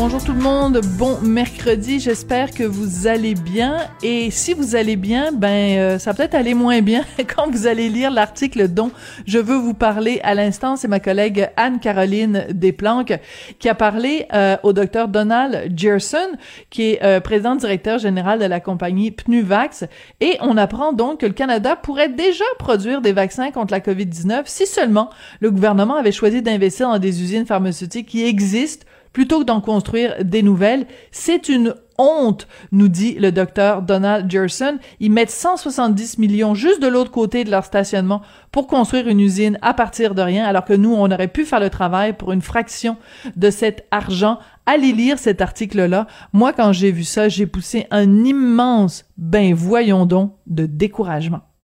Bonjour tout le monde, bon mercredi, j'espère que vous allez bien. Et si vous allez bien, ben euh, ça peut-être aller moins bien quand vous allez lire l'article dont je veux vous parler à l'instant, c'est ma collègue Anne-Caroline Desplanques qui a parlé euh, au docteur Donald Gerson qui est euh, président directeur général de la compagnie Pnuvax. Et on apprend donc que le Canada pourrait déjà produire des vaccins contre la COVID-19 si seulement le gouvernement avait choisi d'investir dans des usines pharmaceutiques qui existent plutôt que d'en construire des nouvelles. C'est une honte, nous dit le docteur Donald Gerson. Ils mettent 170 millions juste de l'autre côté de leur stationnement pour construire une usine à partir de rien, alors que nous, on aurait pu faire le travail pour une fraction de cet argent. Allez lire cet article-là. Moi, quand j'ai vu ça, j'ai poussé un immense, ben voyons donc, de découragement.